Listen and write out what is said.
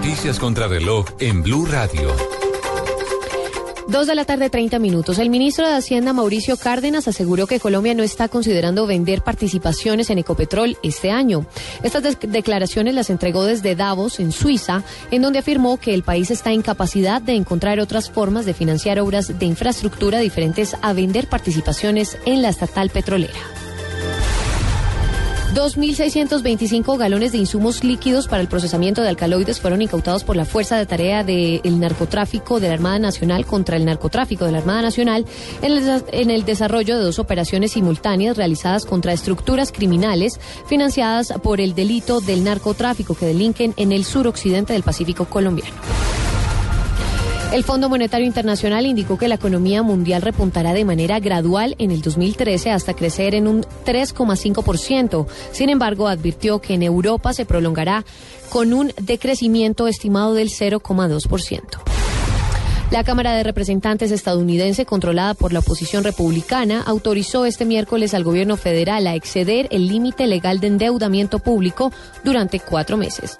Noticias contra reloj en Blue Radio. Dos de la tarde, 30 minutos. El ministro de Hacienda, Mauricio Cárdenas, aseguró que Colombia no está considerando vender participaciones en Ecopetrol este año. Estas declaraciones las entregó desde Davos, en Suiza, en donde afirmó que el país está en capacidad de encontrar otras formas de financiar obras de infraestructura diferentes a vender participaciones en la estatal petrolera. 2.625 galones de insumos líquidos para el procesamiento de alcaloides fueron incautados por la Fuerza de Tarea del Narcotráfico de la Armada Nacional contra el Narcotráfico de la Armada Nacional en el, en el desarrollo de dos operaciones simultáneas realizadas contra estructuras criminales financiadas por el delito del narcotráfico que delinquen en el suroccidente del Pacífico colombiano. El Fondo Monetario Internacional indicó que la economía mundial repuntará de manera gradual en el 2013 hasta crecer en un 3,5%. Sin embargo, advirtió que en Europa se prolongará con un decrecimiento estimado del 0,2%. La Cámara de Representantes estadounidense, controlada por la oposición republicana, autorizó este miércoles al gobierno federal a exceder el límite legal de endeudamiento público durante cuatro meses.